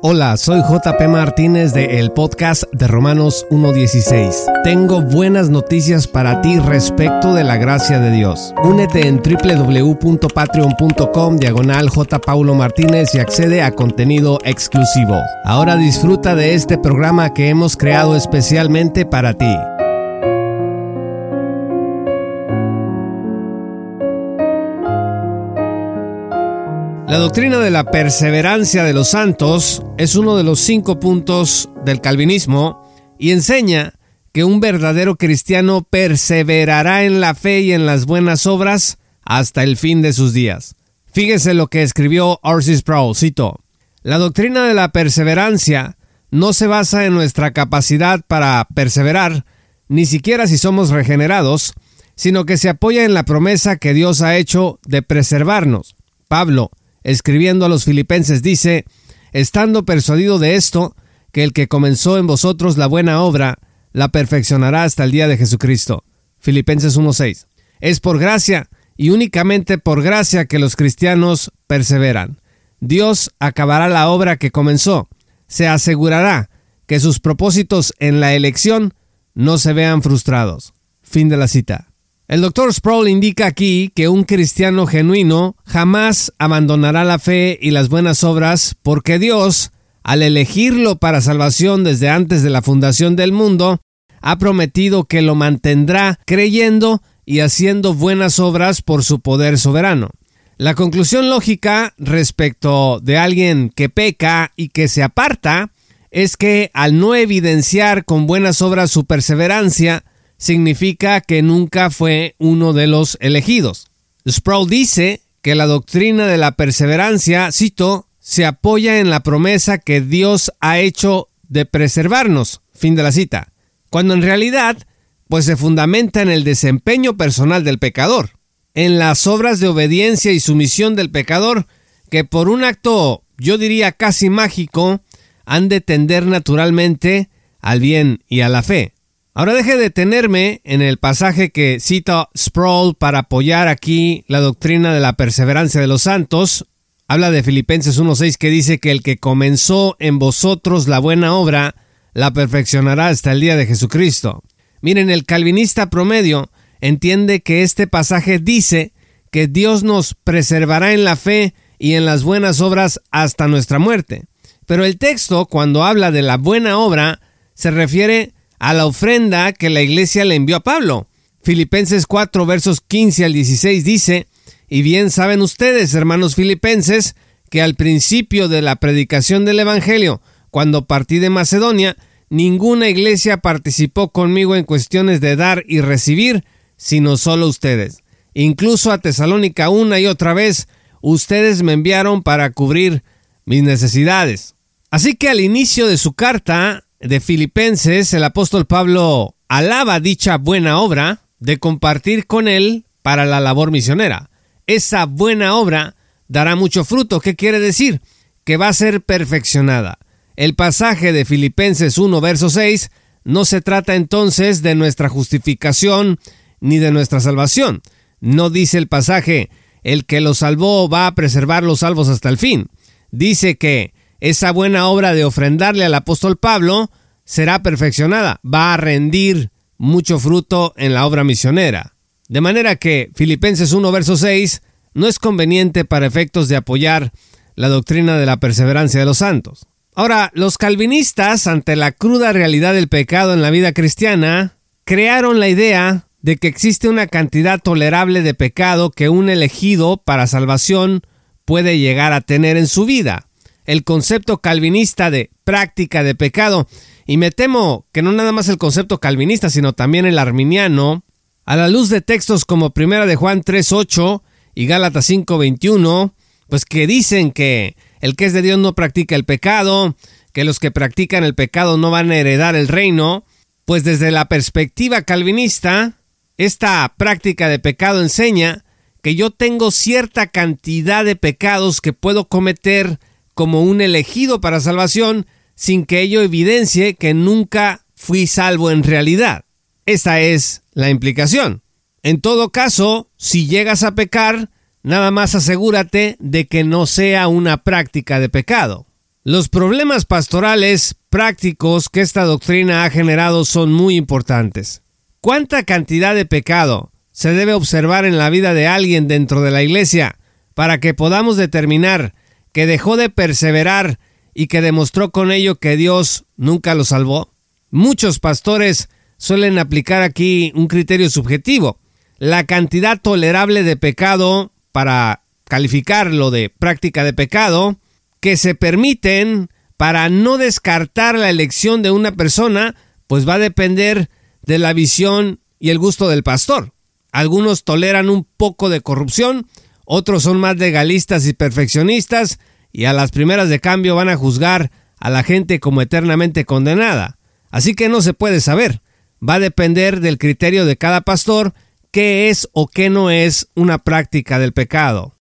Hola, soy JP Martínez de el podcast de Romanos 1.16. Tengo buenas noticias para ti respecto de la gracia de Dios. Únete en www.patreon.com diagonal. Paulo Martínez y accede a contenido exclusivo. Ahora disfruta de este programa que hemos creado especialmente para ti. La doctrina de la perseverancia de los santos es uno de los cinco puntos del calvinismo y enseña que un verdadero cristiano perseverará en la fe y en las buenas obras hasta el fin de sus días. Fíjese lo que escribió R.C. Sproul, cito, La doctrina de la perseverancia no se basa en nuestra capacidad para perseverar, ni siquiera si somos regenerados, sino que se apoya en la promesa que Dios ha hecho de preservarnos. Pablo, escribiendo a los filipenses, dice, estando persuadido de esto, que el que comenzó en vosotros la buena obra, la perfeccionará hasta el día de Jesucristo. Filipenses 1.6. Es por gracia y únicamente por gracia que los cristianos perseveran. Dios acabará la obra que comenzó. Se asegurará que sus propósitos en la elección no se vean frustrados. Fin de la cita. El doctor Sproul indica aquí que un cristiano genuino jamás abandonará la fe y las buenas obras porque Dios, al elegirlo para salvación desde antes de la fundación del mundo, ha prometido que lo mantendrá creyendo y haciendo buenas obras por su poder soberano. La conclusión lógica respecto de alguien que peca y que se aparta es que al no evidenciar con buenas obras su perseverancia, significa que nunca fue uno de los elegidos. Sproul dice que la doctrina de la perseverancia, cito, se apoya en la promesa que Dios ha hecho de preservarnos, fin de la cita, cuando en realidad, pues se fundamenta en el desempeño personal del pecador, en las obras de obediencia y sumisión del pecador, que por un acto, yo diría casi mágico, han de tender naturalmente al bien y a la fe. Ahora deje de detenerme en el pasaje que cita Sproul para apoyar aquí la doctrina de la perseverancia de los santos. Habla de Filipenses 1.6 que dice que el que comenzó en vosotros la buena obra, la perfeccionará hasta el día de Jesucristo. Miren, el calvinista promedio entiende que este pasaje dice que Dios nos preservará en la fe y en las buenas obras hasta nuestra muerte. Pero el texto, cuando habla de la buena obra, se refiere a la ofrenda que la iglesia le envió a Pablo. Filipenses 4 versos 15 al 16 dice, y bien saben ustedes, hermanos filipenses, que al principio de la predicación del Evangelio, cuando partí de Macedonia, ninguna iglesia participó conmigo en cuestiones de dar y recibir, sino solo ustedes. Incluso a Tesalónica una y otra vez, ustedes me enviaron para cubrir mis necesidades. Así que al inicio de su carta, de Filipenses, el apóstol Pablo alaba dicha buena obra de compartir con él para la labor misionera. Esa buena obra dará mucho fruto. ¿Qué quiere decir? Que va a ser perfeccionada. El pasaje de Filipenses 1, verso 6, no se trata entonces de nuestra justificación ni de nuestra salvación. No dice el pasaje, el que los salvó va a preservar los salvos hasta el fin. Dice que esa buena obra de ofrendarle al apóstol Pablo será perfeccionada, va a rendir mucho fruto en la obra misionera. De manera que Filipenses 1 verso 6 no es conveniente para efectos de apoyar la doctrina de la perseverancia de los santos. Ahora, los calvinistas, ante la cruda realidad del pecado en la vida cristiana, crearon la idea de que existe una cantidad tolerable de pecado que un elegido para salvación puede llegar a tener en su vida el concepto calvinista de práctica de pecado. Y me temo que no nada más el concepto calvinista, sino también el arminiano, a la luz de textos como Primera de Juan 3.8 y Gálatas 5.21, pues que dicen que el que es de Dios no practica el pecado, que los que practican el pecado no van a heredar el reino, pues desde la perspectiva calvinista, esta práctica de pecado enseña que yo tengo cierta cantidad de pecados que puedo cometer como un elegido para salvación sin que ello evidencie que nunca fui salvo en realidad. Esa es la implicación. En todo caso, si llegas a pecar, nada más asegúrate de que no sea una práctica de pecado. Los problemas pastorales prácticos que esta doctrina ha generado son muy importantes. ¿Cuánta cantidad de pecado se debe observar en la vida de alguien dentro de la iglesia para que podamos determinar que dejó de perseverar y que demostró con ello que Dios nunca lo salvó? Muchos pastores suelen aplicar aquí un criterio subjetivo, la cantidad tolerable de pecado para calificarlo de práctica de pecado, que se permiten para no descartar la elección de una persona, pues va a depender de la visión y el gusto del pastor. Algunos toleran un poco de corrupción, otros son más legalistas y perfeccionistas, y a las primeras de cambio van a juzgar a la gente como eternamente condenada. Así que no se puede saber. Va a depender del criterio de cada pastor qué es o qué no es una práctica del pecado.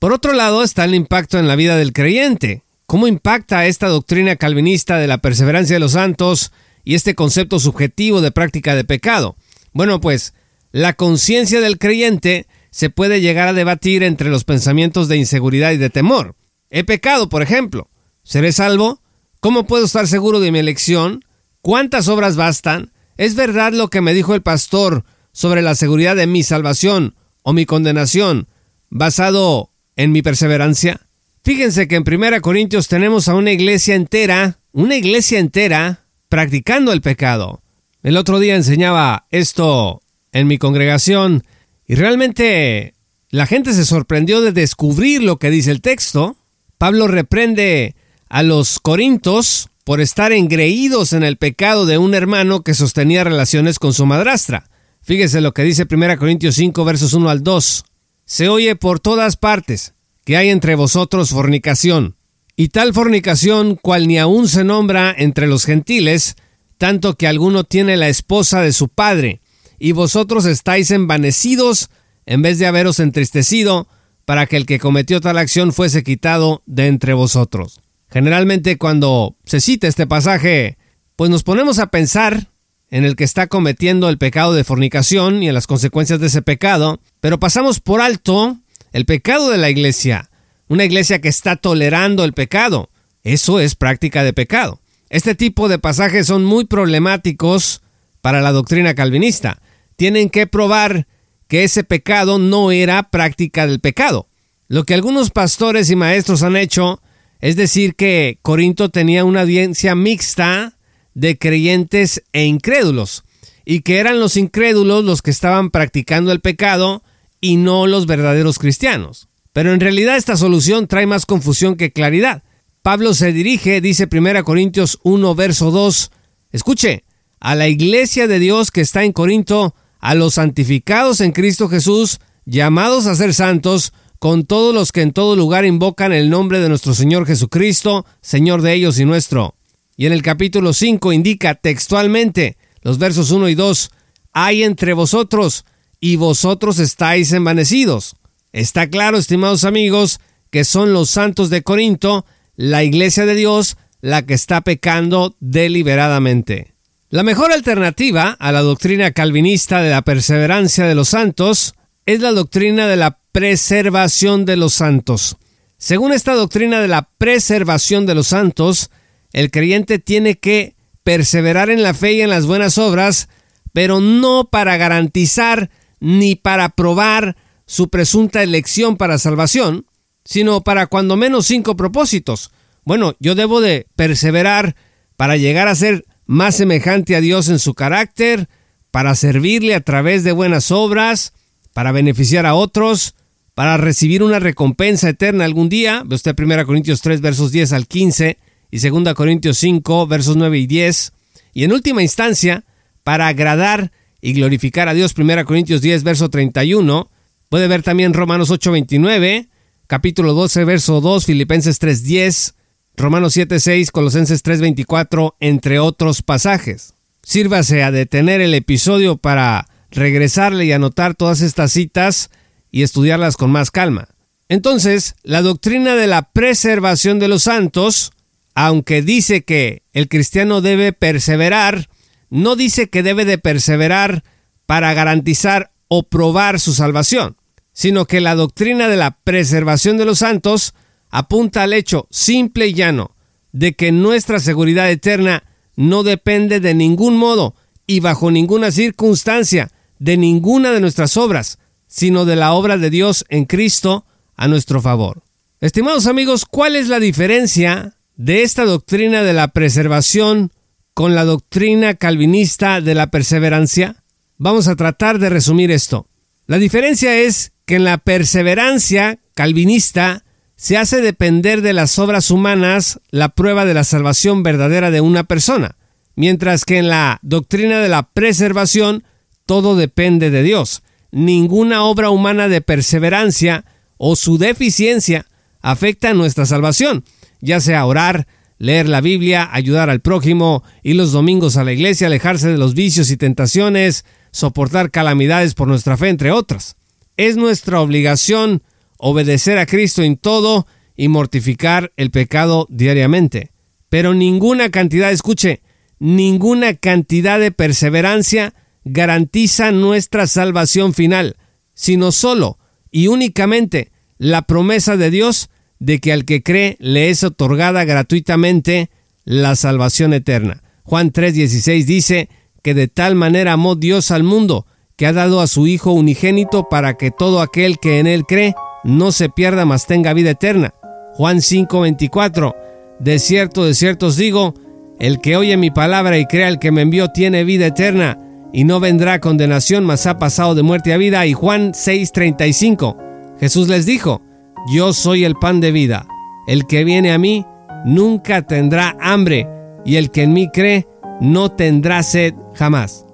Por otro lado está el impacto en la vida del creyente. ¿Cómo impacta esta doctrina calvinista de la perseverancia de los santos y este concepto subjetivo de práctica de pecado? Bueno, pues la conciencia del creyente se puede llegar a debatir entre los pensamientos de inseguridad y de temor. He pecado, por ejemplo. ¿Seré salvo? ¿Cómo puedo estar seguro de mi elección? ¿Cuántas obras bastan? ¿Es verdad lo que me dijo el pastor sobre la seguridad de mi salvación o mi condenación basado en mi perseverancia? Fíjense que en 1 Corintios tenemos a una iglesia entera, una iglesia entera, practicando el pecado. El otro día enseñaba esto en mi congregación y realmente la gente se sorprendió de descubrir lo que dice el texto. Pablo reprende a los corintos por estar engreídos en el pecado de un hermano que sostenía relaciones con su madrastra. Fíjese lo que dice 1 Corintios 5 versos 1 al 2. Se oye por todas partes que hay entre vosotros fornicación, y tal fornicación cual ni aun se nombra entre los gentiles, tanto que alguno tiene la esposa de su padre, y vosotros estáis envanecidos en vez de haberos entristecido, para que el que cometió tal acción fuese quitado de entre vosotros. Generalmente cuando se cita este pasaje, pues nos ponemos a pensar en el que está cometiendo el pecado de fornicación y en las consecuencias de ese pecado, pero pasamos por alto el pecado de la iglesia, una iglesia que está tolerando el pecado. Eso es práctica de pecado. Este tipo de pasajes son muy problemáticos para la doctrina calvinista. Tienen que probar que ese pecado no era práctica del pecado. Lo que algunos pastores y maestros han hecho es decir que Corinto tenía una audiencia mixta de creyentes e incrédulos, y que eran los incrédulos los que estaban practicando el pecado y no los verdaderos cristianos. Pero en realidad esta solución trae más confusión que claridad. Pablo se dirige, dice 1 Corintios 1, verso 2, escuche, a la iglesia de Dios que está en Corinto, a los santificados en Cristo Jesús, llamados a ser santos, con todos los que en todo lugar invocan el nombre de nuestro Señor Jesucristo, Señor de ellos y nuestro. Y en el capítulo 5 indica textualmente los versos 1 y 2, hay entre vosotros y vosotros estáis envanecidos. Está claro, estimados amigos, que son los santos de Corinto, la iglesia de Dios, la que está pecando deliberadamente. La mejor alternativa a la doctrina calvinista de la perseverancia de los santos es la doctrina de la preservación de los santos. Según esta doctrina de la preservación de los santos, el creyente tiene que perseverar en la fe y en las buenas obras, pero no para garantizar ni para probar su presunta elección para salvación, sino para cuando menos cinco propósitos. Bueno, yo debo de perseverar para llegar a ser más semejante a Dios en su carácter, para servirle a través de buenas obras, para beneficiar a otros, para recibir una recompensa eterna algún día. Ve usted 1 Corintios 3 versos 10 al 15 y 2 Corintios 5 versos 9 y 10. Y en última instancia, para agradar y glorificar a Dios, 1 Corintios 10 verso 31. Puede ver también Romanos 8 29, capítulo 12 verso 2, Filipenses 3 10, Romanos 7 6, Colosenses 3 24, entre otros pasajes. Sírvase a detener el episodio para regresarle y anotar todas estas citas y estudiarlas con más calma. Entonces, la doctrina de la preservación de los santos, aunque dice que el cristiano debe perseverar, no dice que debe de perseverar para garantizar o probar su salvación, sino que la doctrina de la preservación de los santos apunta al hecho simple y llano de que nuestra seguridad eterna no depende de ningún modo y bajo ninguna circunstancia de ninguna de nuestras obras, sino de la obra de Dios en Cristo a nuestro favor. Estimados amigos, ¿cuál es la diferencia de esta doctrina de la preservación con la doctrina calvinista de la perseverancia? Vamos a tratar de resumir esto. La diferencia es que en la perseverancia calvinista se hace depender de las obras humanas la prueba de la salvación verdadera de una persona, mientras que en la doctrina de la preservación todo depende de Dios. Ninguna obra humana de perseverancia o su deficiencia afecta nuestra salvación, ya sea orar, leer la Biblia, ayudar al prójimo, ir los domingos a la iglesia, alejarse de los vicios y tentaciones, soportar calamidades por nuestra fe, entre otras. Es nuestra obligación obedecer a Cristo en todo y mortificar el pecado diariamente. Pero ninguna cantidad, escuche, ninguna cantidad de perseverancia garantiza nuestra salvación final, sino solo y únicamente la promesa de Dios de que al que cree le es otorgada gratuitamente la salvación eterna. Juan 3:16 dice que de tal manera amó Dios al mundo, que ha dado a su Hijo unigénito para que todo aquel que en él cree no se pierda, mas tenga vida eterna. Juan 5:24 De cierto, de cierto os digo, el que oye mi palabra y crea el que me envió tiene vida eterna, y no vendrá condenación, mas ha pasado de muerte a vida. Y Juan 6:35 Jesús les dijo, yo soy el pan de vida. El que viene a mí nunca tendrá hambre, y el que en mí cree no tendrá sed jamás.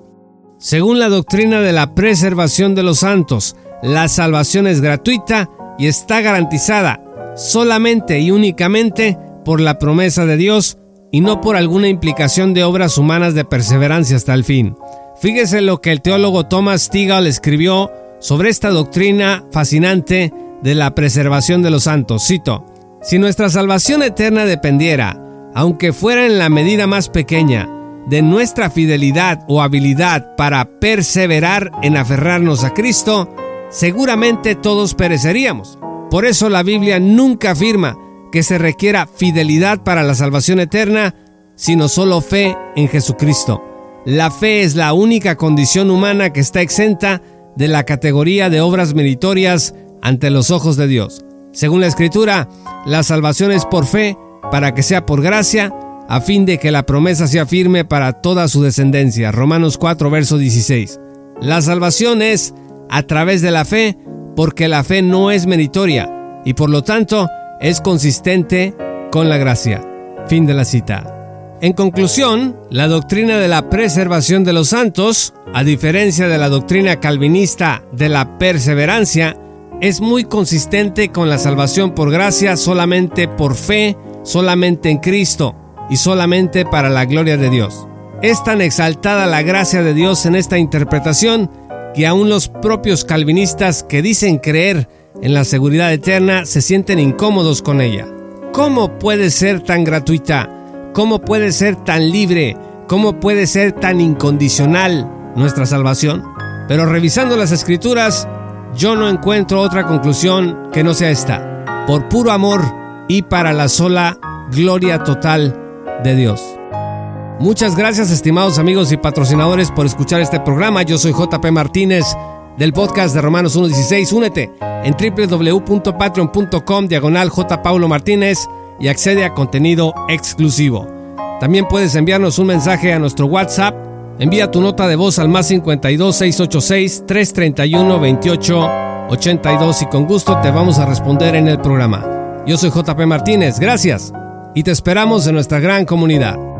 Según la doctrina de la preservación de los santos, la salvación es gratuita y está garantizada solamente y únicamente por la promesa de Dios y no por alguna implicación de obras humanas de perseverancia hasta el fin. Fíjese lo que el teólogo Thomas Stigall escribió sobre esta doctrina fascinante de la preservación de los santos. Cito, si nuestra salvación eterna dependiera, aunque fuera en la medida más pequeña, de nuestra fidelidad o habilidad para perseverar en aferrarnos a Cristo, seguramente todos pereceríamos. Por eso la Biblia nunca afirma que se requiera fidelidad para la salvación eterna, sino solo fe en Jesucristo. La fe es la única condición humana que está exenta de la categoría de obras meritorias ante los ojos de Dios. Según la Escritura, la salvación es por fe, para que sea por gracia, a fin de que la promesa sea firme para toda su descendencia. Romanos 4, verso 16. La salvación es a través de la fe, porque la fe no es meritoria y por lo tanto es consistente con la gracia. Fin de la cita. En conclusión, la doctrina de la preservación de los santos, a diferencia de la doctrina calvinista de la perseverancia, es muy consistente con la salvación por gracia solamente por fe, solamente en Cristo y solamente para la gloria de Dios. Es tan exaltada la gracia de Dios en esta interpretación que aún los propios calvinistas que dicen creer en la seguridad eterna se sienten incómodos con ella. ¿Cómo puede ser tan gratuita? ¿Cómo puede ser tan libre? ¿Cómo puede ser tan incondicional nuestra salvación? Pero revisando las escrituras, yo no encuentro otra conclusión que no sea esta. Por puro amor y para la sola gloria total de Dios. Muchas gracias estimados amigos y patrocinadores por escuchar este programa. Yo soy JP Martínez del podcast de Romanos 1.16. Únete en www.patreon.com diagonal J. Paulo Martínez y accede a contenido exclusivo. También puedes enviarnos un mensaje a nuestro WhatsApp Envía tu nota de voz al más 52 686 331 28 82 y con gusto te vamos a responder en el programa. Yo soy JP Martínez, gracias y te esperamos en nuestra gran comunidad.